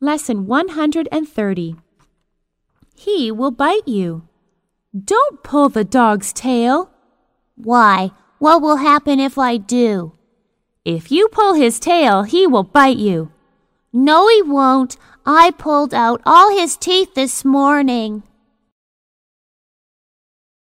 Lesson 130. He will bite you. Don't pull the dog's tail. Why? What will happen if I do? If you pull his tail, he will bite you. No, he won't. I pulled out all his teeth this morning.